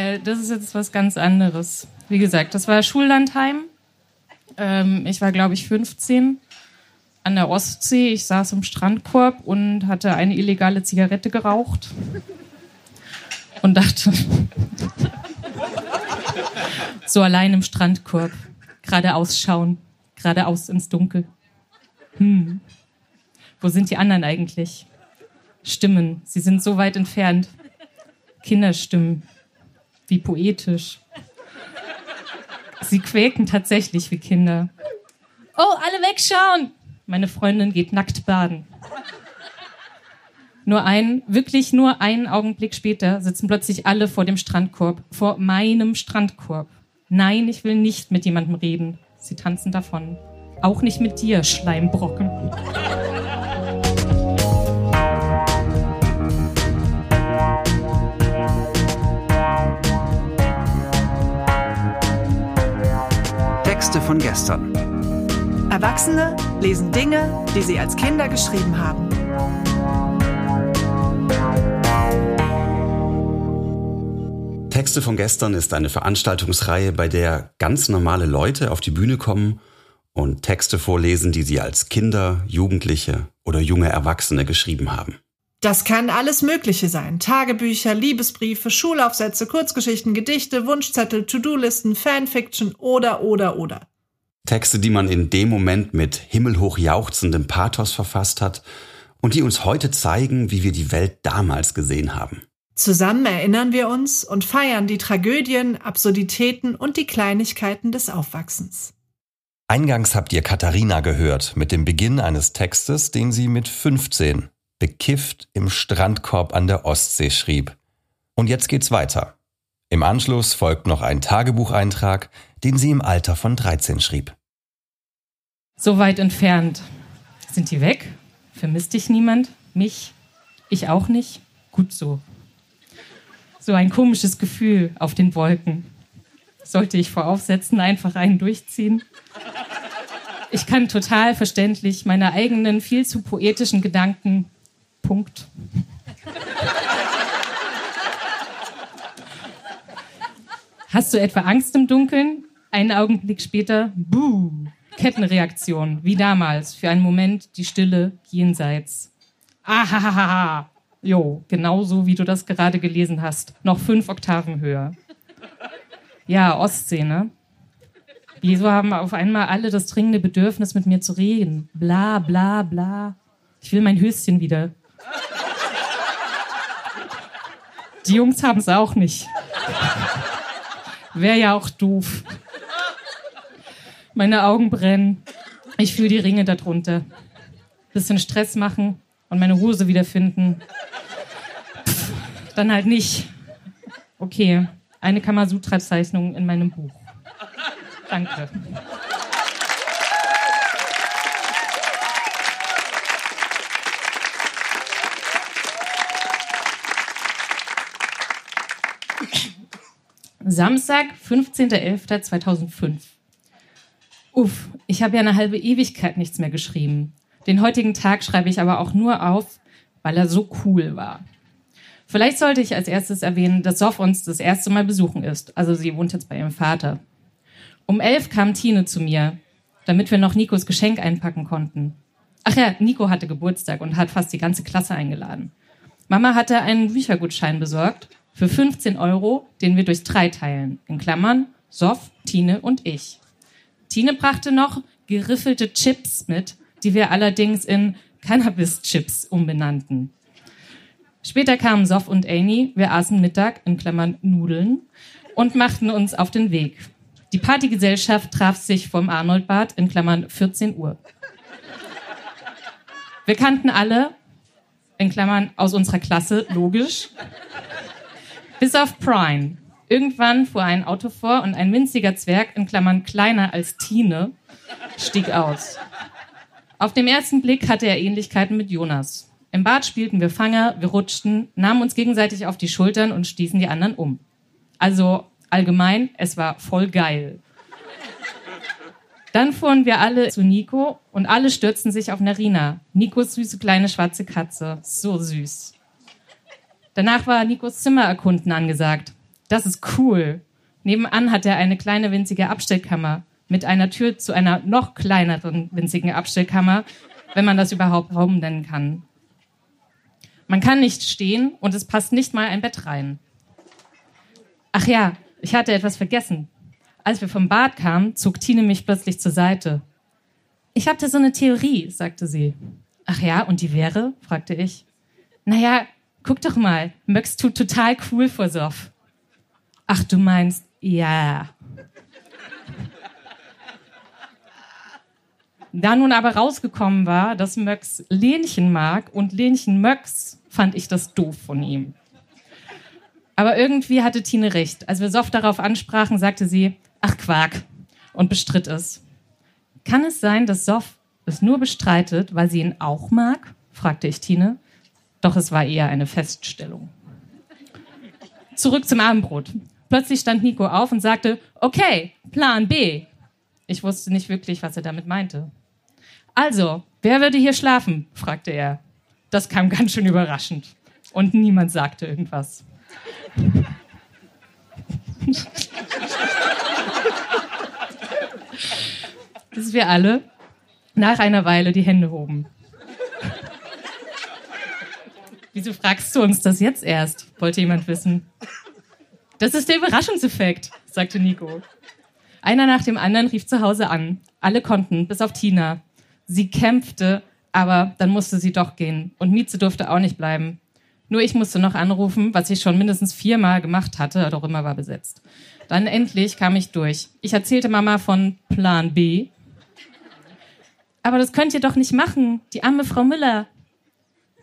Äh, das ist jetzt was ganz anderes. Wie gesagt, das war Schullandheim. Ähm, ich war, glaube ich, 15 an der Ostsee. Ich saß im Strandkorb und hatte eine illegale Zigarette geraucht und dachte, so allein im Strandkorb, geradeaus schauen, geradeaus ins Dunkel. Hm, wo sind die anderen eigentlich? Stimmen, sie sind so weit entfernt. Kinderstimmen, wie poetisch. Sie quäken tatsächlich wie Kinder. Oh, alle wegschauen! Meine Freundin geht nackt baden. Nur ein, wirklich nur einen Augenblick später sitzen plötzlich alle vor dem Strandkorb, vor meinem Strandkorb. Nein, ich will nicht mit jemandem reden. Sie tanzen davon. Auch nicht mit dir, Schleimbrocken. Von gestern. Erwachsene lesen Dinge, die sie als Kinder geschrieben haben. Texte von gestern ist eine Veranstaltungsreihe, bei der ganz normale Leute auf die Bühne kommen und Texte vorlesen, die sie als Kinder, Jugendliche oder junge Erwachsene geschrieben haben. Das kann alles Mögliche sein. Tagebücher, Liebesbriefe, Schulaufsätze, Kurzgeschichten, Gedichte, Wunschzettel, To-Do-Listen, Fanfiction oder, oder, oder. Texte, die man in dem Moment mit himmelhoch jauchzendem Pathos verfasst hat und die uns heute zeigen, wie wir die Welt damals gesehen haben. Zusammen erinnern wir uns und feiern die Tragödien, Absurditäten und die Kleinigkeiten des Aufwachsens. Eingangs habt ihr Katharina gehört mit dem Beginn eines Textes, den sie mit 15 bekifft im Strandkorb an der Ostsee schrieb. Und jetzt geht's weiter. Im Anschluss folgt noch ein Tagebucheintrag, den sie im Alter von 13 schrieb. So weit entfernt. Sind die weg? Vermisst dich niemand? Mich? Ich auch nicht? Gut so. So ein komisches Gefühl auf den Wolken. Sollte ich vor Aufsätzen einfach einen durchziehen? Ich kann total verständlich meine eigenen viel zu poetischen Gedanken Punkt. Hast du etwa Angst im Dunkeln? Einen Augenblick später, buh, Kettenreaktion, wie damals, für einen Moment die Stille jenseits. Ahahaha, jo, genauso wie du das gerade gelesen hast, noch fünf Oktaven höher. Ja, Ostsee, ne? Wieso haben auf einmal alle das dringende Bedürfnis, mit mir zu reden? Bla, bla, bla. Ich will mein Höschen wieder. Die Jungs haben es auch nicht. Wäre ja auch doof. Meine Augen brennen. Ich fühle die Ringe darunter. Bisschen Stress machen und meine Hose wiederfinden. Pff, dann halt nicht. Okay, eine Kamasutra-Zeichnung in meinem Buch. Danke. Samstag, 15.11.2005. Uff, ich habe ja eine halbe Ewigkeit nichts mehr geschrieben. Den heutigen Tag schreibe ich aber auch nur auf, weil er so cool war. Vielleicht sollte ich als erstes erwähnen, dass Sof uns das erste Mal besuchen ist. Also sie wohnt jetzt bei ihrem Vater. Um elf kam Tine zu mir, damit wir noch Nikos Geschenk einpacken konnten. Ach ja, Nico hatte Geburtstag und hat fast die ganze Klasse eingeladen. Mama hatte einen Büchergutschein besorgt für 15 Euro, den wir durch drei teilen. In Klammern Sof, Tine und ich. Tine brachte noch geriffelte Chips mit, die wir allerdings in Cannabis-Chips umbenannten. Später kamen Sof und Amy, wir aßen Mittag, in Klammern Nudeln, und machten uns auf den Weg. Die Partygesellschaft traf sich vom Arnoldbad, in Klammern 14 Uhr. Wir kannten alle, in Klammern aus unserer Klasse, logisch, bis auf Prime. Irgendwann fuhr ein Auto vor und ein winziger Zwerg, in Klammern kleiner als Tine, stieg aus. Auf dem ersten Blick hatte er Ähnlichkeiten mit Jonas. Im Bad spielten wir Fanger, wir rutschten, nahmen uns gegenseitig auf die Schultern und stießen die anderen um. Also allgemein, es war voll geil. Dann fuhren wir alle zu Nico und alle stürzten sich auf Narina, Nikos süße kleine schwarze Katze. So süß. Danach war Nikos Zimmer erkunden angesagt. Das ist cool. Nebenan hat er eine kleine winzige Abstellkammer mit einer Tür zu einer noch kleineren winzigen Abstellkammer, wenn man das überhaupt Raum nennen kann. Man kann nicht stehen und es passt nicht mal ein Bett rein. Ach ja, ich hatte etwas vergessen. Als wir vom Bad kamen, zog Tine mich plötzlich zur Seite. Ich habe da so eine Theorie, sagte sie. Ach ja, und die wäre? fragte ich. Naja, guck doch mal, Möx tut total cool vor Soff. Ach, du meinst, ja. Da nun aber rausgekommen war, dass Möx Lenchen mag und Lenchen Möx, fand ich das doof von ihm. Aber irgendwie hatte Tine recht. Als wir Soft darauf ansprachen, sagte sie, ach Quark, und bestritt es. Kann es sein, dass Sof es nur bestreitet, weil sie ihn auch mag? fragte ich Tine. Doch es war eher eine Feststellung. Zurück zum Abendbrot. Plötzlich stand Nico auf und sagte, okay, Plan B. Ich wusste nicht wirklich, was er damit meinte. Also, wer würde hier schlafen? fragte er. Das kam ganz schön überraschend. Und niemand sagte irgendwas. Bis wir alle nach einer Weile die Hände hoben. Wieso fragst du uns das jetzt erst? wollte jemand wissen. Das ist der Überraschungseffekt, sagte Nico. Einer nach dem anderen rief zu Hause an. Alle konnten, bis auf Tina. Sie kämpfte, aber dann musste sie doch gehen. Und Mieze durfte auch nicht bleiben. Nur ich musste noch anrufen, was ich schon mindestens viermal gemacht hatte, doch immer war besetzt. Dann endlich kam ich durch. Ich erzählte Mama von Plan B. Aber das könnt ihr doch nicht machen, die arme Frau Müller.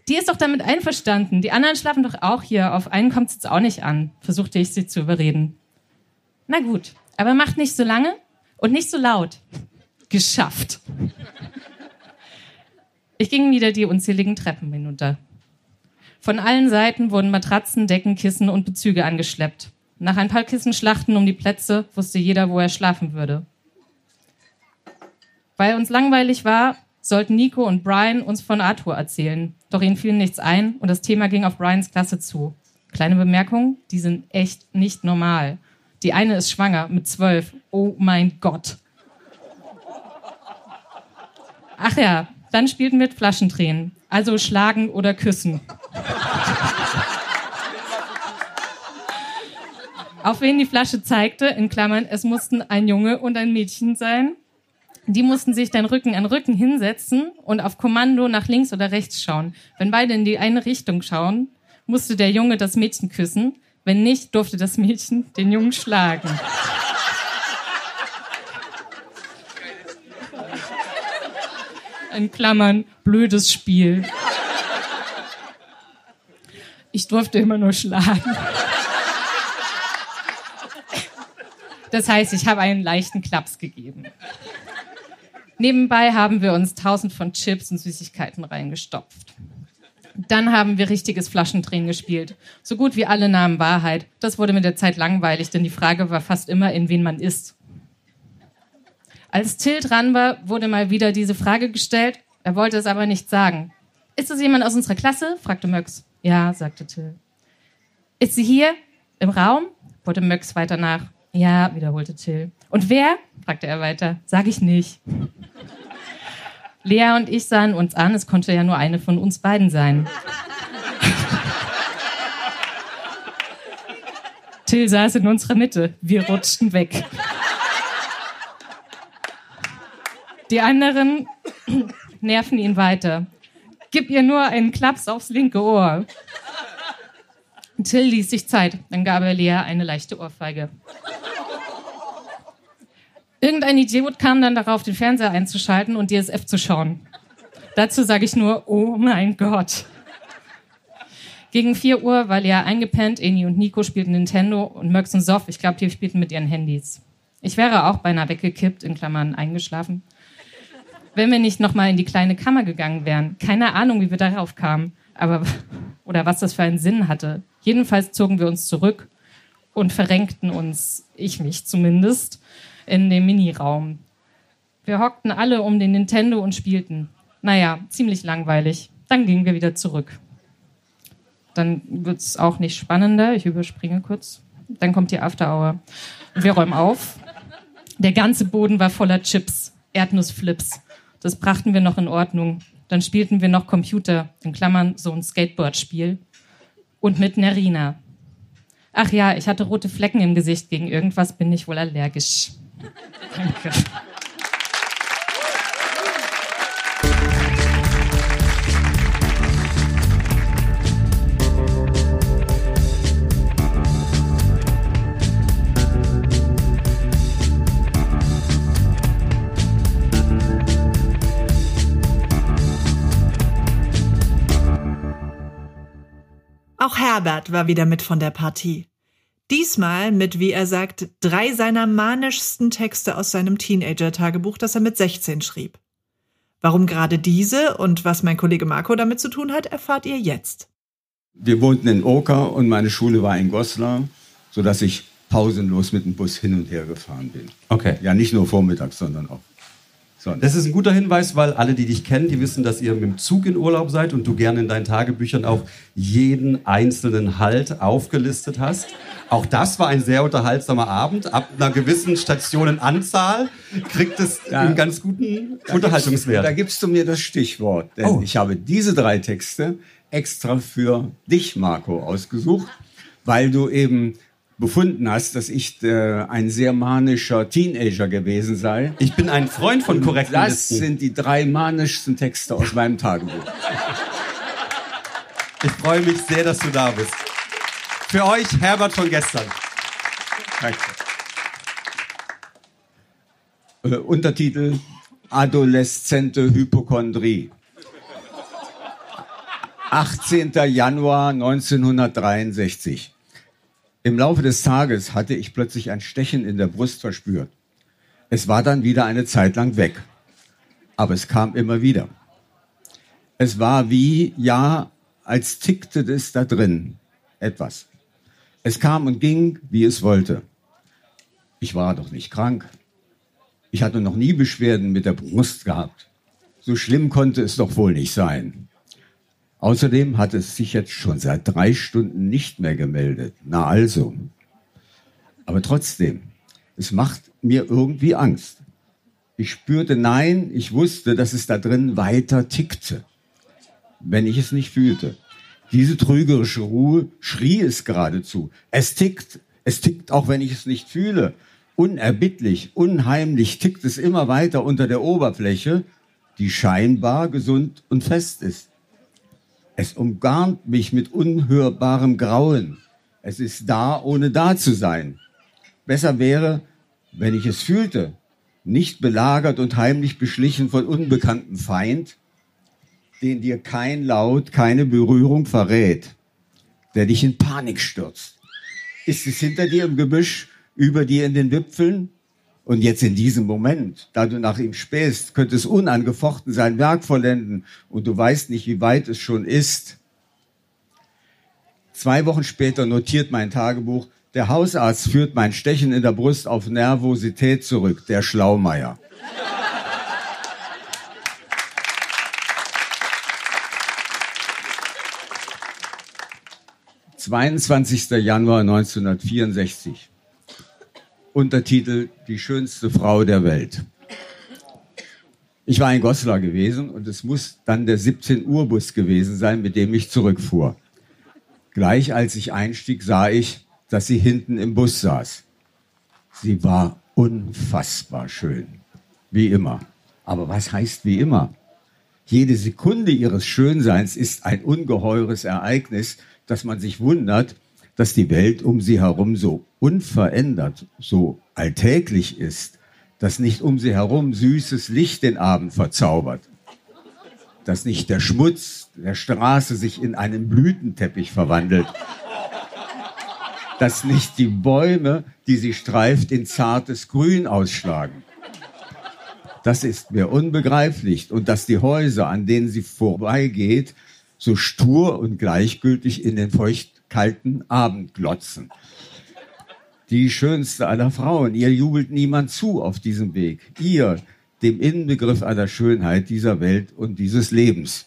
Die ist doch damit einverstanden. Die anderen schlafen doch auch hier. Auf einen kommt es jetzt auch nicht an, versuchte ich sie zu überreden. Na gut, aber macht nicht so lange und nicht so laut. Geschafft. Ich ging wieder die unzähligen Treppen hinunter. Von allen Seiten wurden Matratzen, Decken, Kissen und Bezüge angeschleppt. Nach ein paar Kissenschlachten um die Plätze wusste jeder, wo er schlafen würde. Weil uns langweilig war, sollten Nico und Brian uns von Arthur erzählen. Doch ihnen fiel nichts ein und das Thema ging auf Brians Klasse zu. Kleine Bemerkung, die sind echt nicht normal. Die eine ist schwanger mit zwölf. Oh mein Gott. Ach ja, dann spielten wir Flaschentränen. Also schlagen oder küssen. Auf wen die Flasche zeigte, in Klammern, es mussten ein Junge und ein Mädchen sein. Die mussten sich dann Rücken an Rücken hinsetzen und auf Kommando nach links oder rechts schauen. Wenn beide in die eine Richtung schauen, musste der Junge das Mädchen küssen. Wenn nicht, durfte das Mädchen den Jungen schlagen. In Klammern, blödes Spiel. Ich durfte immer nur schlagen. Das heißt, ich habe einen leichten Klaps gegeben. Nebenbei haben wir uns tausend von Chips und Süßigkeiten reingestopft. Dann haben wir richtiges Flaschendrehen gespielt. So gut wie alle nahmen Wahrheit. Das wurde mit der Zeit langweilig, denn die Frage war fast immer, in wen man ist. Als Till dran war, wurde mal wieder diese Frage gestellt. Er wollte es aber nicht sagen. Ist es jemand aus unserer Klasse? fragte Möx. Ja, sagte Till. Ist sie hier? Im Raum? wollte Möx weiter nach. Ja, wiederholte Till. Und wer? fragte er weiter. Sag ich nicht. Lea und ich sahen uns an, es konnte ja nur eine von uns beiden sein. Till saß in unserer Mitte. Wir rutschten weg. Die anderen nerven ihn weiter. Gib ihr nur einen Klaps aufs linke Ohr. Till ließ sich Zeit. Dann gab er Lea eine leichte Ohrfeige. Irgendein Idiot kam dann darauf, den Fernseher einzuschalten und DSF zu schauen. Dazu sage ich nur, oh mein Gott. Gegen 4 Uhr war Lea eingepennt, Eni und Nico spielten Nintendo und Möx und Soff, ich glaube, die spielten mit ihren Handys. Ich wäre auch beinahe weggekippt, in Klammern eingeschlafen, wenn wir nicht nochmal in die kleine Kammer gegangen wären. Keine Ahnung, wie wir darauf kamen, aber, oder was das für einen Sinn hatte. Jedenfalls zogen wir uns zurück und verrenkten uns, ich mich zumindest, in dem Miniraum. Wir hockten alle um den Nintendo und spielten. Naja, ziemlich langweilig. Dann gingen wir wieder zurück. Dann wird es auch nicht spannender. Ich überspringe kurz. Dann kommt die After Hour. Wir räumen auf. Der ganze Boden war voller Chips, Erdnussflips. Das brachten wir noch in Ordnung. Dann spielten wir noch Computer, in Klammern so ein Skateboard-Spiel. Und mit Nerina. Ach ja, ich hatte rote Flecken im Gesicht. Gegen irgendwas bin ich wohl allergisch. Danke. Auch Herbert war wieder mit von der Partie. Diesmal mit, wie er sagt, drei seiner manischsten Texte aus seinem Teenager-Tagebuch, das er mit 16 schrieb. Warum gerade diese und was mein Kollege Marco damit zu tun hat, erfahrt ihr jetzt. Wir wohnten in Oker und meine Schule war in Goslar, sodass ich pausenlos mit dem Bus hin und her gefahren bin. Okay. Ja, nicht nur vormittags, sondern auch Das ist ein guter Hinweis, weil alle, die dich kennen, die wissen, dass ihr mit dem Zug in Urlaub seid und du gerne in deinen Tagebüchern auch jeden einzelnen Halt aufgelistet hast. Auch das war ein sehr unterhaltsamer Abend. Ab einer gewissen Stationenanzahl kriegt es Ja. einen ganz guten Da Unterhaltungswert. gibst du mir das Stichwort. Denn Oh. ich habe diese drei Texte extra für dich, Marco, ausgesucht, weil du eben befunden hast, dass ich äh, ein sehr manischer Teenager gewesen sei. Ich bin ein Freund von korrekten Das Listen. sind die drei manischsten Texte aus meinem Tagebuch. Ich freue mich sehr, dass du da bist. Für euch Herbert von gestern. Danke. Äh, Untertitel Adoleszente Hypochondrie. 18. Januar 1963. Im Laufe des Tages hatte ich plötzlich ein Stechen in der Brust verspürt. Es war dann wieder eine Zeit lang weg. Aber es kam immer wieder. Es war wie, ja, als tickte es da drin etwas. Es kam und ging, wie es wollte. Ich war doch nicht krank. Ich hatte noch nie Beschwerden mit der Brust gehabt. So schlimm konnte es doch wohl nicht sein. Außerdem hat es sich jetzt schon seit drei Stunden nicht mehr gemeldet. Na also. Aber trotzdem, es macht mir irgendwie Angst. Ich spürte Nein, ich wusste, dass es da drin weiter tickte, wenn ich es nicht fühlte. Diese trügerische Ruhe schrie es geradezu. Es tickt, es tickt auch wenn ich es nicht fühle. Unerbittlich, unheimlich tickt es immer weiter unter der Oberfläche, die scheinbar gesund und fest ist. Es umgarnt mich mit unhörbarem Grauen. Es ist da, ohne da zu sein. Besser wäre, wenn ich es fühlte, nicht belagert und heimlich beschlichen von unbekanntem Feind, den dir kein Laut, keine Berührung verrät, der dich in Panik stürzt. Ist es hinter dir im Gebüsch, über dir in den Wipfeln? Und jetzt in diesem Moment, da du nach ihm spähst, könnte es unangefochten sein Werk vollenden und du weißt nicht, wie weit es schon ist. Zwei Wochen später notiert mein Tagebuch, der Hausarzt führt mein Stechen in der Brust auf Nervosität zurück, der Schlaumeier. »22. Januar 1964. Untertitel Die schönste Frau der Welt. Ich war in Goslar gewesen und es muss dann der 17 Uhr Bus gewesen sein, mit dem ich zurückfuhr. Gleich als ich einstieg, sah ich, dass sie hinten im Bus saß. Sie war unfassbar schön. Wie immer. Aber was heißt wie immer? Jede Sekunde ihres Schönseins ist ein ungeheures Ereignis, dass man sich wundert, dass die Welt um sie herum so unverändert, so alltäglich ist, dass nicht um sie herum süßes Licht den Abend verzaubert, dass nicht der Schmutz der Straße sich in einen Blütenteppich verwandelt, dass nicht die Bäume, die sie streift, in zartes Grün ausschlagen. Das ist mir unbegreiflich und dass die Häuser, an denen sie vorbeigeht, so stur und gleichgültig in den feuchtkalten Abend glotzen. Die schönste aller Frauen, ihr jubelt niemand zu auf diesem Weg. Ihr, dem Inbegriff aller Schönheit dieser Welt und dieses Lebens.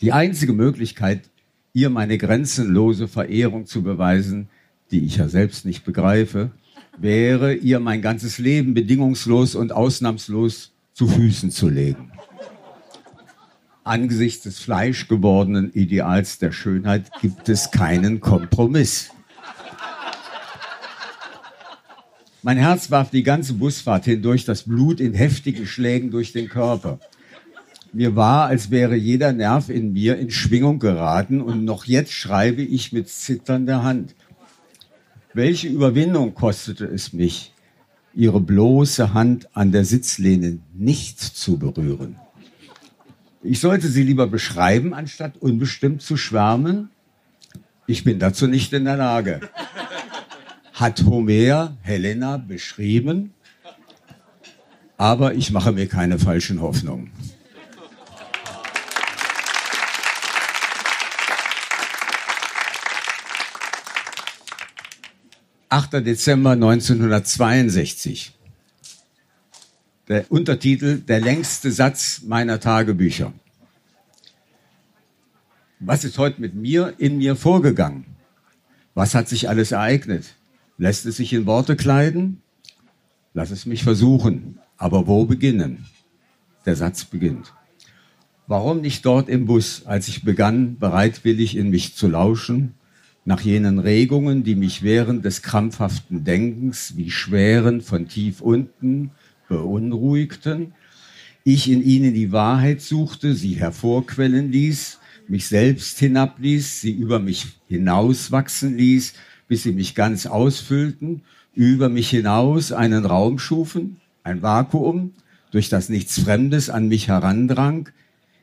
Die einzige Möglichkeit, ihr meine grenzenlose Verehrung zu beweisen, die ich ja selbst nicht begreife, wäre, ihr mein ganzes Leben bedingungslos und ausnahmslos zu Füßen zu legen. Angesichts des fleischgewordenen Ideals der Schönheit gibt es keinen Kompromiss. Mein Herz warf die ganze Busfahrt hindurch, das Blut in heftigen Schlägen durch den Körper. Mir war, als wäre jeder Nerv in mir in Schwingung geraten und noch jetzt schreibe ich mit zitternder Hand. Welche Überwindung kostete es mich, ihre bloße Hand an der Sitzlehne nicht zu berühren? Ich sollte sie lieber beschreiben, anstatt unbestimmt zu schwärmen. Ich bin dazu nicht in der Lage hat Homer Helena beschrieben, aber ich mache mir keine falschen Hoffnungen. Achter Dezember 1962. Der Untertitel Der längste Satz meiner Tagebücher. Was ist heute mit mir in mir vorgegangen? Was hat sich alles ereignet? Lässt es sich in Worte kleiden? Lass es mich versuchen. Aber wo beginnen? Der Satz beginnt. Warum nicht dort im Bus, als ich begann, bereitwillig in mich zu lauschen, nach jenen Regungen, die mich während des krampfhaften Denkens wie Schweren von tief unten beunruhigten, ich in ihnen die Wahrheit suchte, sie hervorquellen ließ, mich selbst hinabließ, sie über mich hinauswachsen ließ, bis sie mich ganz ausfüllten, über mich hinaus einen Raum schufen, ein Vakuum, durch das nichts Fremdes an mich herandrang,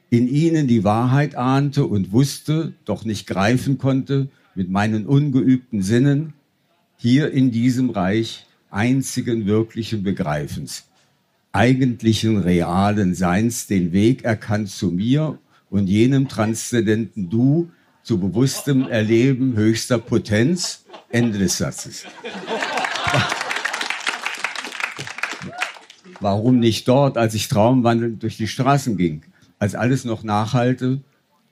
in ihnen die Wahrheit ahnte und wusste, doch nicht greifen konnte mit meinen ungeübten Sinnen, hier in diesem Reich einzigen wirklichen Begreifens, eigentlichen realen Seins den Weg erkannt zu mir und jenem transzendenten Du, zu bewusstem Erleben höchster Potenz, Ende des Satzes. Warum nicht dort, als ich traumwandelnd durch die Straßen ging, als alles noch nachhalte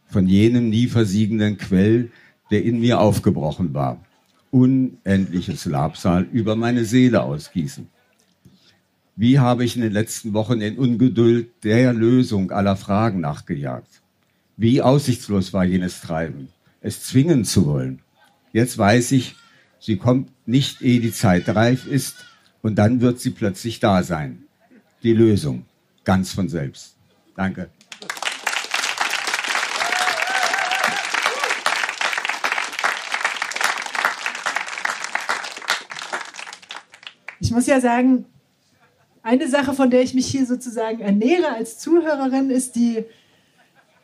von jenem nie versiegenden Quell, der in mir aufgebrochen war. Unendliches Labsal über meine Seele ausgießen. Wie habe ich in den letzten Wochen in Ungeduld der Lösung aller Fragen nachgejagt? Wie aussichtslos war jenes Treiben, es zwingen zu wollen. Jetzt weiß ich, Sie kommt nicht, ehe die Zeit reif ist, und dann wird sie plötzlich da sein. Die Lösung, ganz von selbst. Danke. Ich muss ja sagen, eine Sache, von der ich mich hier sozusagen ernähre als Zuhörerin, ist die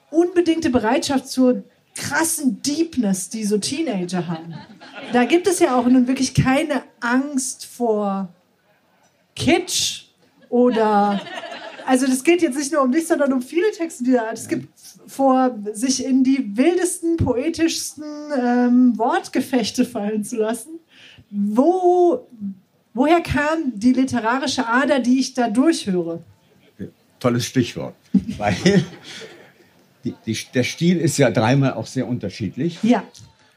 unbedingte Bereitschaft zur krassen Deepness, die so Teenager haben. Da gibt es ja auch nun wirklich keine Angst vor Kitsch oder also das geht jetzt nicht nur um dich, sondern um viele Texte dieser Art. Es gibt vor, sich in die wildesten, poetischsten ähm, Wortgefechte fallen zu lassen. Wo, woher kam die literarische Ader, die ich da durchhöre? Tolles Stichwort. Weil die, die, der Stil ist ja dreimal auch sehr unterschiedlich. Ja,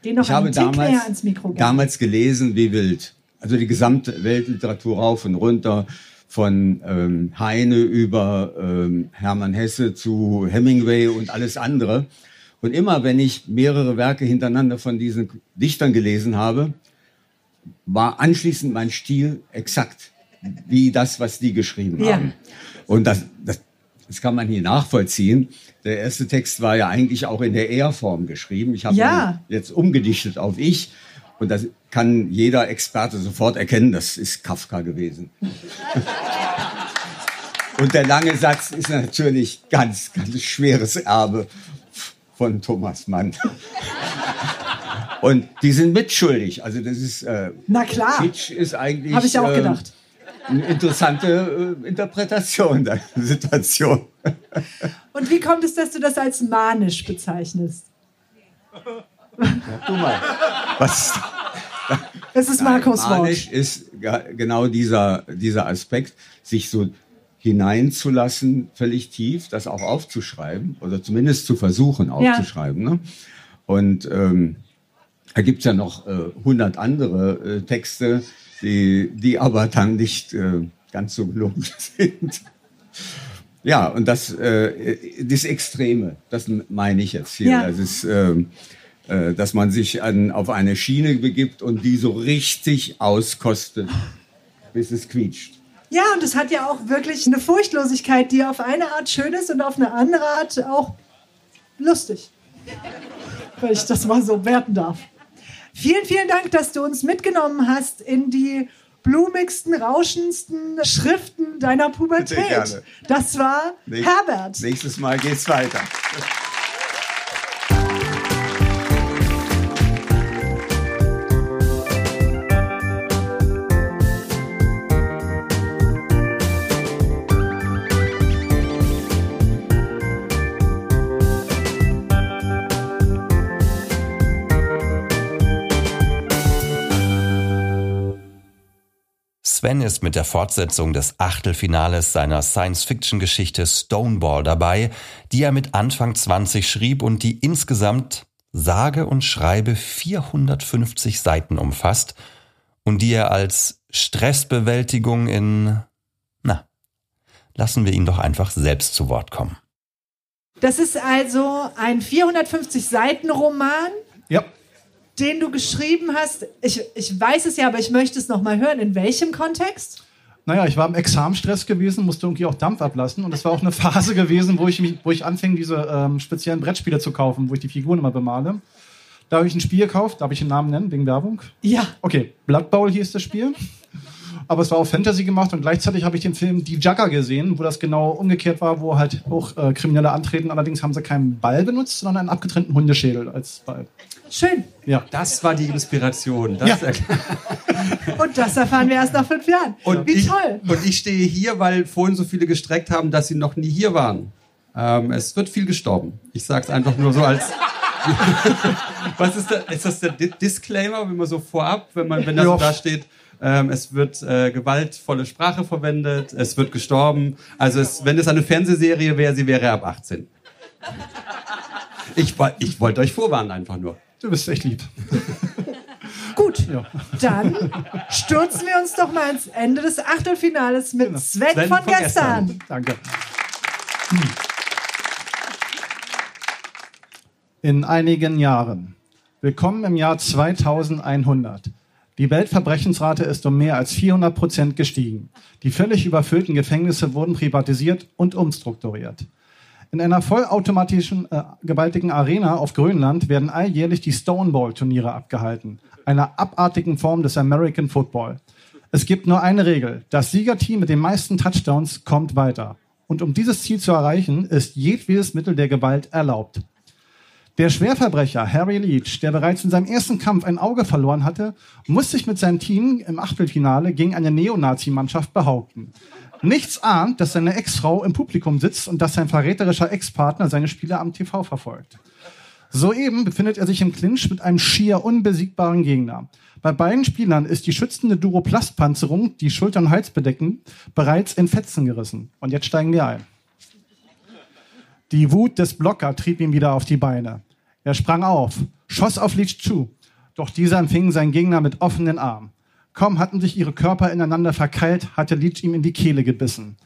den noch ich habe damals, ans Mikro damals gelesen wie wild. Also die gesamte Weltliteratur rauf und runter, von ähm, Heine über ähm, Hermann Hesse zu Hemingway und alles andere. Und immer wenn ich mehrere Werke hintereinander von diesen Dichtern gelesen habe, war anschließend mein Stil exakt wie das, was die geschrieben ja. haben. Und das, das, das kann man hier nachvollziehen. Der erste Text war ja eigentlich auch in der Er-Form geschrieben. Ich habe ja. ihn jetzt umgedichtet auf Ich. Und das kann jeder Experte sofort erkennen, das ist Kafka gewesen. Und der lange Satz ist natürlich ganz, ganz schweres Erbe von Thomas Mann. Und die sind mitschuldig. Also das ist. Äh, Na klar. Kitsch ist eigentlich. Habe ich auch äh, gedacht eine interessante äh, Interpretation der Situation. Und wie kommt es, dass du das als manisch bezeichnest? Ja, du mal. Was? Es ist Markus Wort. Manisch ist genau dieser, dieser Aspekt, sich so hineinzulassen, völlig tief, das auch aufzuschreiben oder zumindest zu versuchen aufzuschreiben. Ja. Ne? Und ähm, Da gibt's ja noch äh, 100 andere äh, Texte, die, die aber dann nicht äh, ganz so gelungen sind. Ja, und das, äh, das Extreme, das meine ich jetzt hier. Ja. Das ist, äh, äh, dass man sich an, auf eine Schiene begibt und die so richtig auskostet, bis es quietscht. Ja, und es hat ja auch wirklich eine Furchtlosigkeit, die auf eine Art schön ist und auf eine andere Art auch lustig. Wenn ich das mal so werten darf. Vielen, vielen Dank, dass du uns mitgenommen hast in die blumigsten, rauschendsten Schriften deiner Pubertät. gerne. Das war Nächst- Herbert. Nächstes Mal geht's weiter. Sven ist mit der Fortsetzung des Achtelfinales seiner Science-Fiction-Geschichte Stoneball dabei, die er mit Anfang 20 schrieb und die insgesamt sage und schreibe 450 Seiten umfasst und die er als Stressbewältigung in, na, lassen wir ihn doch einfach selbst zu Wort kommen. Das ist also ein 450 Seiten Roman, Ja. Den du geschrieben hast. Ich, ich weiß es ja, aber ich möchte es noch mal hören. In welchem Kontext? Naja, ich war im Examenstress gewesen, musste irgendwie auch Dampf ablassen. Und es war auch eine Phase gewesen, wo ich, mich, wo ich anfing, diese ähm, speziellen Brettspiele zu kaufen, wo ich die Figuren immer bemale. Da habe ich ein Spiel gekauft, darf ich den Namen nennen, wegen Werbung? Ja. Okay, Blood Bowl hieß das Spiel. Aber es war auf Fantasy gemacht und gleichzeitig habe ich den Film Die Jugger gesehen, wo das genau umgekehrt war, wo halt auch äh, Kriminelle antreten. Allerdings haben sie keinen Ball benutzt, sondern einen abgetrennten Hundeschädel als Ball. Schön. Ja. Das war die Inspiration. Das Ja. Und das erfahren wir erst nach fünf Jahren. Und Wie ich, toll. Und ich stehe hier, weil vorhin so viele gestreckt haben, dass sie noch nie hier waren. Ähm, es wird viel gestorben. Ich sage es einfach nur so als. Was ist, der, ist das der Di- Disclaimer, wenn man so vorab, wenn man, wenn da so da steht, ähm, es wird äh, gewaltvolle Sprache verwendet, es wird gestorben. Also es, wenn es eine Fernsehserie wäre, sie wäre ab 18. Ich, ich wollte euch vorwarnen einfach nur. Du bist echt lieb. Gut. Ja. Dann stürzen wir uns doch mal ins Ende des Achtelfinales mit Sven, Sven von, von gestern. gestern. Danke. In einigen Jahren. Willkommen im Jahr 2100. Die Weltverbrechensrate ist um mehr als 400 Prozent gestiegen. Die völlig überfüllten Gefängnisse wurden privatisiert und umstrukturiert. In einer vollautomatischen, äh, gewaltigen Arena auf Grönland werden alljährlich die Stoneball-Turniere abgehalten, einer abartigen Form des American Football. Es gibt nur eine Regel. Das Siegerteam mit den meisten Touchdowns kommt weiter. Und um dieses Ziel zu erreichen, ist jedwedes Mittel der Gewalt erlaubt. Der Schwerverbrecher Harry Leach, der bereits in seinem ersten Kampf ein Auge verloren hatte, muss sich mit seinem Team im Achtelfinale gegen eine Neonazi-Mannschaft behaupten. Nichts ahnt, dass seine Ex-Frau im Publikum sitzt und dass sein verräterischer Ex-Partner seine Spiele am TV verfolgt. Soeben befindet er sich im Clinch mit einem schier unbesiegbaren Gegner. Bei beiden Spielern ist die schützende Duroplastpanzerung, die Schulter und Hals bedecken, bereits in Fetzen gerissen. Und jetzt steigen wir ein. Die Wut des Blocker trieb ihn wieder auf die Beine. Er sprang auf, schoss auf Leach zu, doch dieser empfing seinen Gegner mit offenen Armen. Kaum hatten sich ihre Körper ineinander verkeilt, hatte Leach ihm in die Kehle gebissen.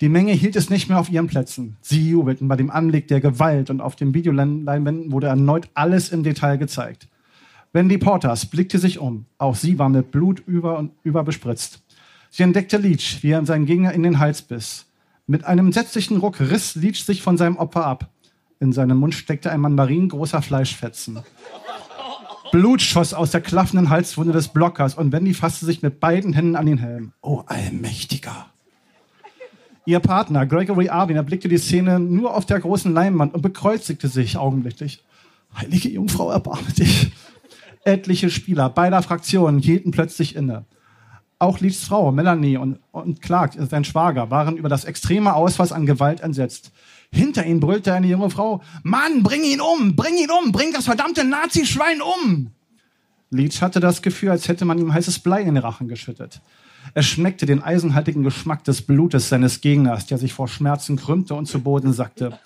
Die Menge hielt es nicht mehr auf ihren Plätzen. Sie jubelten bei dem Anblick der Gewalt und auf den Videoleinwänden wurde erneut alles im Detail gezeigt. Wendy Porters blickte sich um. Auch sie war mit Blut über und über bespritzt. Sie entdeckte Leach, wie er seinen Gegner in den Hals biss. Mit einem entsetzlichen Ruck riss Leach sich von seinem Opfer ab. In seinem Mund steckte ein Mandarin großer Fleischfetzen. Blut schoss aus der klaffenden Halswunde des Blockers und Wendy fasste sich mit beiden Händen an den Helm. Oh, Allmächtiger! Ihr Partner, Gregory Arvin, erblickte die Szene nur auf der großen Leinwand und bekreuzigte sich augenblicklich. Heilige Jungfrau, erbarme dich. Etliche Spieler beider Fraktionen hielten plötzlich inne. Auch Leachs Frau, Melanie und, und Clark, sein Schwager, waren über das extreme Ausmaß an Gewalt entsetzt. Hinter ihnen brüllte eine junge Frau, Mann, bring ihn um, bring ihn um, bring das verdammte Nazi-Schwein um! Leach hatte das Gefühl, als hätte man ihm heißes Blei in den Rachen geschüttet. Er schmeckte den eisenhaltigen Geschmack des Blutes seines Gegners, der sich vor Schmerzen krümmte und zu Boden sackte.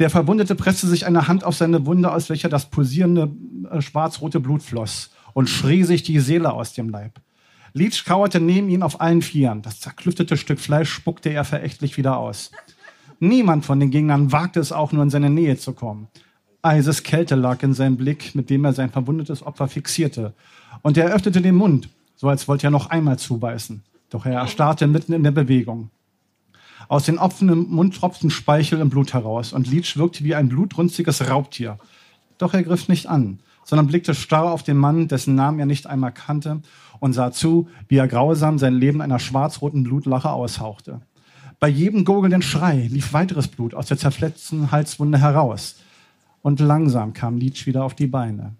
Der Verwundete presste sich eine Hand auf seine Wunde, aus welcher das pulsierende äh, schwarz-rote Blut floss und schrie sich die Seele aus dem Leib. Leech kauerte neben ihn auf allen Vieren. Das zerklüftete Stück Fleisch spuckte er verächtlich wieder aus. Niemand von den Gegnern wagte es auch nur in seine Nähe zu kommen. Eises Kälte lag in seinem Blick, mit dem er sein verwundetes Opfer fixierte. Und er öffnete den Mund, so als wollte er noch einmal zubeißen. Doch er erstarrte mitten in der Bewegung. Aus den offenen Mund tropften Speichel und Blut heraus und Leech wirkte wie ein blutrünstiges Raubtier. Doch er griff nicht an, sondern blickte starr auf den Mann, dessen Namen er nicht einmal kannte, und sah zu, wie er grausam sein Leben einer schwarz-roten Blutlache aushauchte. Bei jedem gurgelnden Schrei lief weiteres Blut aus der zerfletzten Halswunde heraus. Und langsam kam Leech wieder auf die Beine.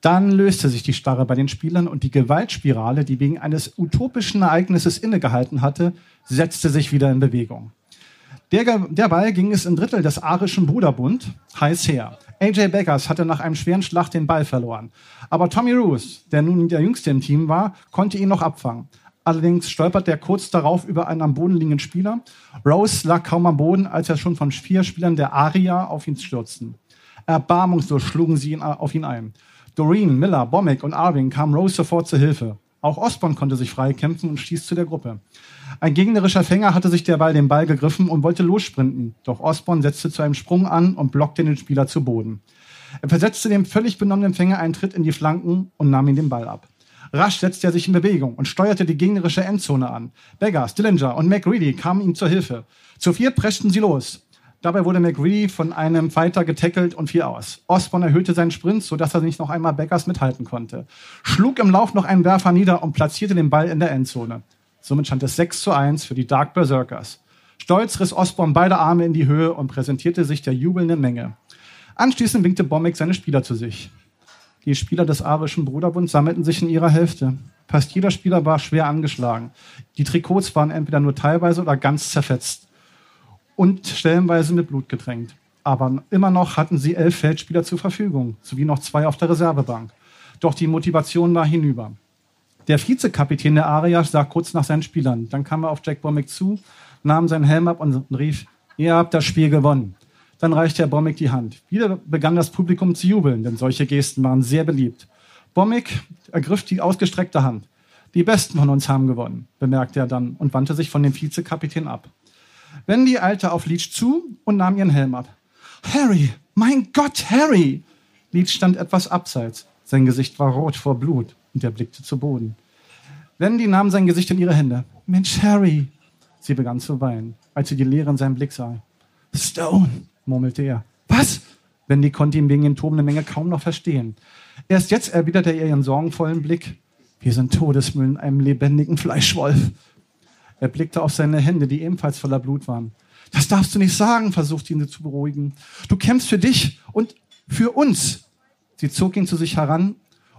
Dann löste sich die Starre bei den Spielern und die Gewaltspirale, die wegen eines utopischen Ereignisses innegehalten hatte, setzte sich wieder in Bewegung. Der, derweil ging es im Drittel des arischen Bruderbund heiß her. AJ Beggars hatte nach einem schweren Schlag den Ball verloren. Aber Tommy Roos, der nun der Jüngste im Team war, konnte ihn noch abfangen. Allerdings stolpert er kurz darauf über einen am Boden liegenden Spieler. Rose lag kaum am Boden, als er schon von vier Spielern der Aria auf ihn stürzten. Erbarmungslos schlugen sie ihn auf ihn ein. Doreen, Miller, Bomek und Arving kamen Rose sofort zur Hilfe. Auch Osborne konnte sich freikämpfen und stieß zu der Gruppe. Ein gegnerischer Fänger hatte sich derweil den Ball gegriffen und wollte lossprinten. Doch Osborne setzte zu einem Sprung an und blockte den Spieler zu Boden. Er versetzte dem völlig benommenen Fänger einen Tritt in die Flanken und nahm ihm den Ball ab. Rasch setzte er sich in Bewegung und steuerte die gegnerische Endzone an. Beggar, Stillinger und McReady kamen ihm zur Hilfe. Zu viert preschten sie los. Dabei wurde McReady von einem Fighter getackelt und fiel aus. Osborne erhöhte seinen Sprint, sodass er nicht noch einmal Beggars mithalten konnte. Schlug im Lauf noch einen Werfer nieder und platzierte den Ball in der Endzone. Somit stand es 6 zu 1 für die Dark Berserkers. Stolz riss Osborne beide Arme in die Höhe und präsentierte sich der jubelnden Menge. Anschließend winkte Bombeck seine Spieler zu sich. Die Spieler des arischen Bruderbunds sammelten sich in ihrer Hälfte. Fast jeder Spieler war schwer angeschlagen. Die Trikots waren entweder nur teilweise oder ganz zerfetzt und stellenweise mit Blut getränkt. Aber immer noch hatten sie elf Feldspieler zur Verfügung, sowie noch zwei auf der Reservebank. Doch die Motivation war hinüber. Der Vizekapitän der Aria sah kurz nach seinen Spielern. Dann kam er auf Jack Bommick zu, nahm seinen Helm ab und rief, ihr habt das Spiel gewonnen. Dann reichte er Bommick die Hand. Wieder begann das Publikum zu jubeln, denn solche Gesten waren sehr beliebt. Bommick ergriff die ausgestreckte Hand. Die Besten von uns haben gewonnen, bemerkte er dann und wandte sich von dem Vizekapitän ab. Wendy eilte auf Leech zu und nahm ihren Helm ab. Harry, mein Gott, Harry! Leech stand etwas abseits. Sein Gesicht war rot vor Blut und er blickte zu Boden. Wendy nahm sein Gesicht in ihre Hände. Mensch, Harry! Sie begann zu weinen, als sie die Leere in seinem Blick sah. Stone, murmelte er. Was? Wendy konnte ihn wegen den tobenden Menge kaum noch verstehen. Erst jetzt erwiderte er ihren sorgenvollen Blick. Wir sind Todesmüll in einem lebendigen Fleischwolf. Er blickte auf seine Hände, die ebenfalls voller Blut waren. Das darfst du nicht sagen, versuchte ihn zu beruhigen. Du kämpfst für dich und für uns. Sie zog ihn zu sich heran.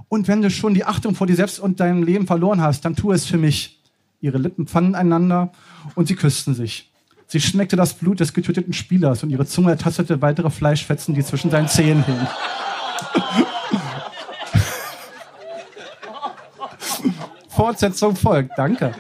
Und wenn du schon die Achtung vor dir selbst und deinem Leben verloren hast, dann tu es für mich. Ihre Lippen fanden einander und sie küssten sich. Sie schmeckte das Blut des getöteten Spielers und ihre Zunge ertastete weitere Fleischfetzen, die zwischen seinen Zähnen hingen. Fortsetzung folgt. Danke.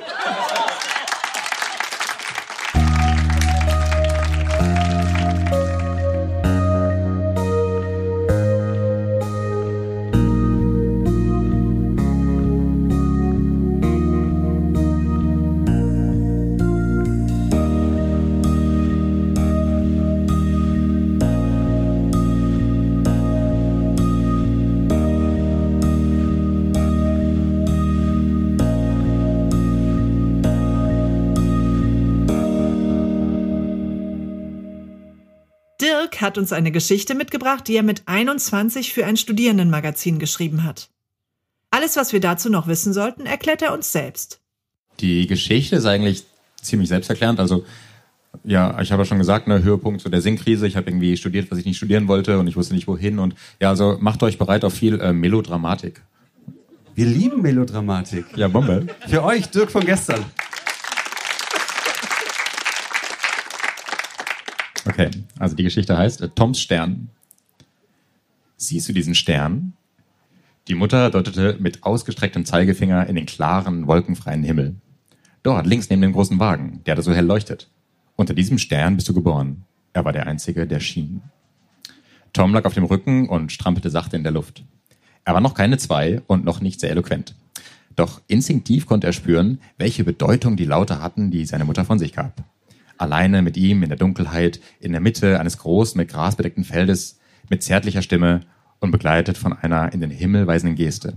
Hat uns eine Geschichte mitgebracht, die er mit 21 für ein Studierendenmagazin geschrieben hat. Alles, was wir dazu noch wissen sollten, erklärt er uns selbst. Die Geschichte ist eigentlich ziemlich selbsterklärend. Also ja, ich habe ja schon gesagt, ne, Höhepunkt so der Sinnkrise. Ich habe irgendwie studiert, was ich nicht studieren wollte und ich wusste nicht wohin. Und ja, also macht euch bereit auf viel äh, Melodramatik. Wir lieben Melodramatik. Ja, Bombe. Für euch, Dirk von gestern. Okay, also die Geschichte heißt äh, Toms Stern. Siehst du diesen Stern? Die Mutter deutete mit ausgestrecktem Zeigefinger in den klaren, wolkenfreien Himmel. Dort, links neben dem großen Wagen, der da so hell leuchtet. Unter diesem Stern bist du geboren. Er war der Einzige, der schien. Tom lag auf dem Rücken und strampelte sachte in der Luft. Er war noch keine zwei und noch nicht sehr eloquent. Doch instinktiv konnte er spüren, welche Bedeutung die Laute hatten, die seine Mutter von sich gab. Alleine mit ihm in der Dunkelheit, in der Mitte eines großen, mit Gras bedeckten Feldes, mit zärtlicher Stimme und begleitet von einer in den Himmel weisenden Geste.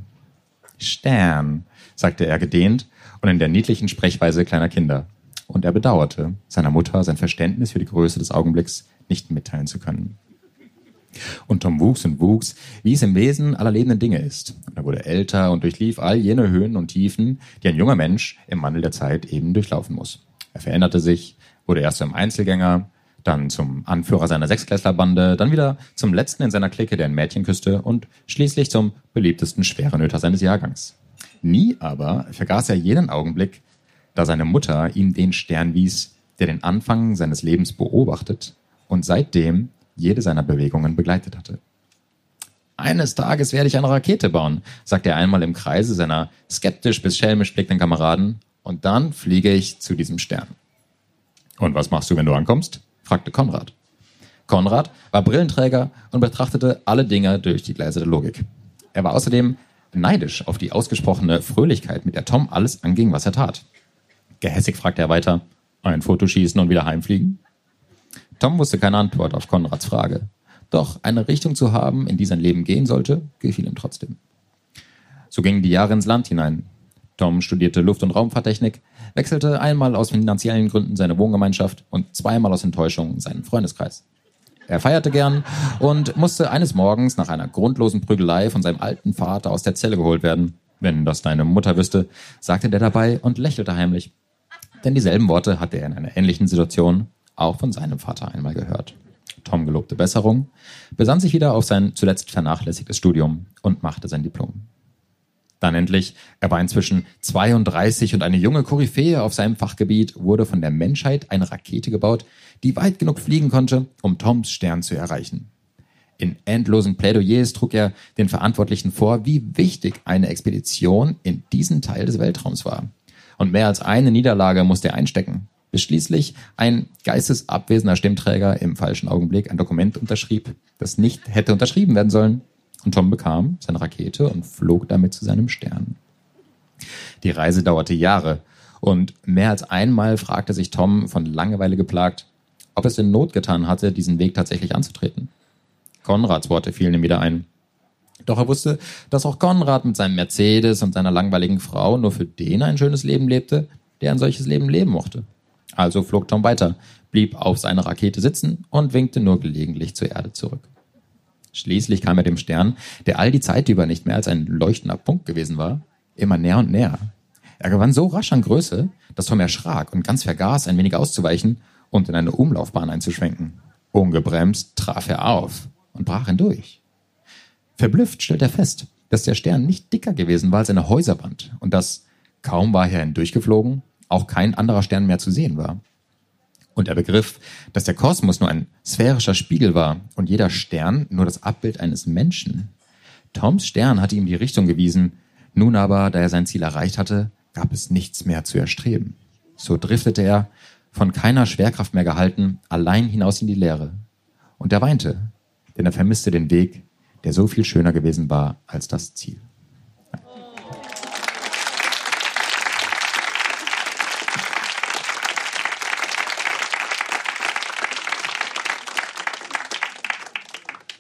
Stern, sagte er gedehnt und in der niedlichen Sprechweise kleiner Kinder. Und er bedauerte, seiner Mutter sein Verständnis für die Größe des Augenblicks nicht mitteilen zu können. Und Tom wuchs und wuchs, wie es im Wesen aller lebenden Dinge ist. Und er wurde älter und durchlief all jene Höhen und Tiefen, die ein junger Mensch im Wandel der Zeit eben durchlaufen muss. Er veränderte sich, wurde erst zum Einzelgänger, dann zum Anführer seiner Sechsklässlerbande, dann wieder zum letzten in seiner Clique, der ein Mädchen küsste und schließlich zum beliebtesten Schwerenöter seines Jahrgangs. Nie aber vergaß er jeden Augenblick, da seine Mutter ihm den Stern wies, der den Anfang seines Lebens beobachtet und seitdem jede seiner Bewegungen begleitet hatte. Eines Tages werde ich eine Rakete bauen, sagte er einmal im Kreise seiner skeptisch bis schelmisch blickenden Kameraden, und dann fliege ich zu diesem Stern. Und was machst du, wenn du ankommst? fragte Konrad. Konrad war Brillenträger und betrachtete alle Dinge durch die Gläser der Logik. Er war außerdem neidisch auf die ausgesprochene Fröhlichkeit, mit der Tom alles anging, was er tat. Gehässig fragte er weiter, ein Foto schießen und wieder heimfliegen? Tom wusste keine Antwort auf Konrads Frage. Doch eine Richtung zu haben, in die sein Leben gehen sollte, gefiel ihm trotzdem. So gingen die Jahre ins Land hinein. Tom studierte Luft- und Raumfahrttechnik, wechselte einmal aus finanziellen Gründen seine Wohngemeinschaft und zweimal aus Enttäuschung seinen Freundeskreis. Er feierte gern und musste eines Morgens nach einer grundlosen Prügelei von seinem alten Vater aus der Zelle geholt werden. Wenn das deine Mutter wüsste, sagte der dabei und lächelte heimlich. Denn dieselben Worte hatte er in einer ähnlichen Situation auch von seinem Vater einmal gehört. Tom gelobte Besserung, besann sich wieder auf sein zuletzt vernachlässigtes Studium und machte sein Diplom. Dann endlich, er war inzwischen 32 und eine junge Koryphäe auf seinem Fachgebiet, wurde von der Menschheit eine Rakete gebaut, die weit genug fliegen konnte, um Toms Stern zu erreichen. In endlosen Plädoyers trug er den Verantwortlichen vor, wie wichtig eine Expedition in diesen Teil des Weltraums war. Und mehr als eine Niederlage musste er einstecken, bis schließlich ein geistesabwesender Stimmträger im falschen Augenblick ein Dokument unterschrieb, das nicht hätte unterschrieben werden sollen. Und Tom bekam seine Rakete und flog damit zu seinem Stern. Die Reise dauerte Jahre und mehr als einmal fragte sich Tom von Langeweile geplagt, ob es in Not getan hatte, diesen Weg tatsächlich anzutreten. Konrads Worte fielen ihm wieder ein. Doch er wusste, dass auch Konrad mit seinem Mercedes und seiner langweiligen Frau nur für den ein schönes Leben lebte, der ein solches Leben leben mochte. Also flog Tom weiter, blieb auf seiner Rakete sitzen und winkte nur gelegentlich zur Erde zurück. Schließlich kam er dem Stern, der all die Zeit über nicht mehr als ein leuchtender Punkt gewesen war, immer näher und näher. Er gewann so rasch an Größe, dass Tom erschrak und ganz vergaß, ein wenig auszuweichen und in eine Umlaufbahn einzuschwenken. Ungebremst traf er auf und brach hindurch. Verblüfft stellt er fest, dass der Stern nicht dicker gewesen war als eine Häuserwand und dass, kaum war er hindurchgeflogen, auch kein anderer Stern mehr zu sehen war. Und er begriff, dass der Kosmos nur ein sphärischer Spiegel war und jeder Stern nur das Abbild eines Menschen. Toms Stern hatte ihm die Richtung gewiesen, nun aber, da er sein Ziel erreicht hatte, gab es nichts mehr zu erstreben. So driftete er, von keiner Schwerkraft mehr gehalten, allein hinaus in die Leere. Und er weinte, denn er vermisste den Weg, der so viel schöner gewesen war als das Ziel.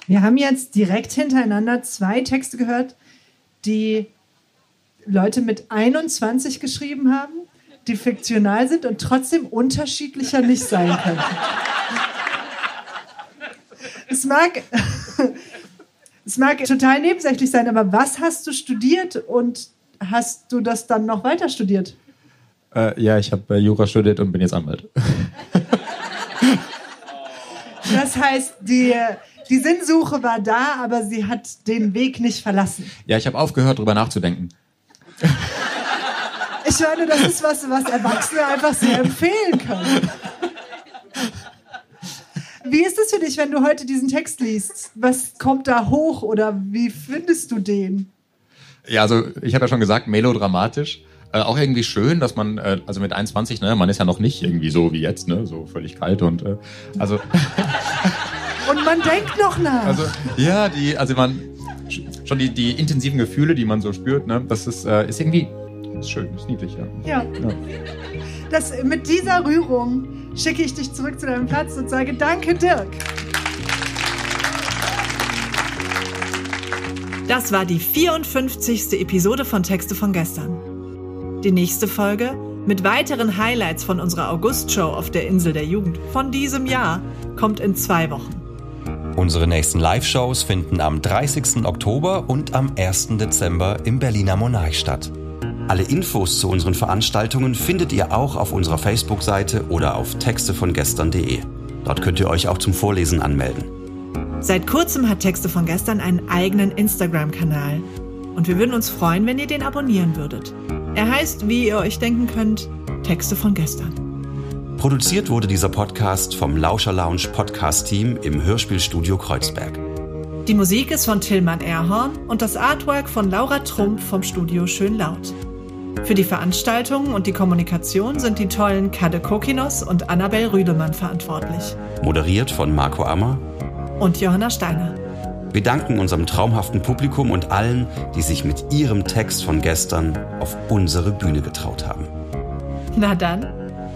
Wir haben jetzt direkt hintereinander zwei Texte gehört, die Leute mit 21 geschrieben haben, die fiktional sind und trotzdem unterschiedlicher nicht sein können. Es mag, es mag total nebensächlich sein, aber was hast du studiert und hast du das dann noch weiter studiert? Äh, ja, ich habe äh, Jura studiert und bin jetzt Anwalt. Das heißt, die, die Sinnsuche war da, aber sie hat den Weg nicht verlassen. Ja, ich habe aufgehört, darüber nachzudenken. Ich meine, das ist was, was Erwachsene einfach sehr empfehlen können. Wie ist es für dich, wenn du heute diesen Text liest? Was kommt da hoch oder wie findest du den? Ja, also ich habe ja schon gesagt, melodramatisch. Äh, auch irgendwie schön, dass man, äh, also mit 21, ne, man ist ja noch nicht irgendwie so wie jetzt, ne, so völlig kalt und äh, also. Und man denkt noch nach. Also ja, die, also man schon die, die intensiven Gefühle, die man so spürt, ne? das ist, äh, ist irgendwie ist schön, ist niedlich. Ja. Ja. Das, mit dieser Rührung schicke ich dich zurück zu deinem Platz und sage Danke, Dirk. Das war die 54. Episode von Texte von gestern. Die nächste Folge mit weiteren Highlights von unserer August-Show auf der Insel der Jugend von diesem Jahr kommt in zwei Wochen. Unsere nächsten Live-Shows finden am 30. Oktober und am 1. Dezember im Berliner Monarch statt. Alle Infos zu unseren Veranstaltungen findet ihr auch auf unserer Facebook-Seite oder auf textevongestern.de. Dort könnt ihr euch auch zum Vorlesen anmelden. Seit kurzem hat Texte von gestern einen eigenen Instagram-Kanal. Und wir würden uns freuen, wenn ihr den abonnieren würdet. Er heißt, wie ihr euch denken könnt, Texte von gestern. Produziert wurde dieser Podcast vom Lauscher Lounge Podcast Team im Hörspielstudio Kreuzberg. Die Musik ist von Tillmann Erhorn und das Artwork von Laura Trump vom Studio Schön Laut. Für die Veranstaltungen und die Kommunikation sind die tollen Kade Kokinos und Annabel Rüdemann verantwortlich. Moderiert von Marco Ammer. Und Johanna Steiner. Wir danken unserem traumhaften Publikum und allen, die sich mit ihrem Text von gestern auf unsere Bühne getraut haben. Na dann,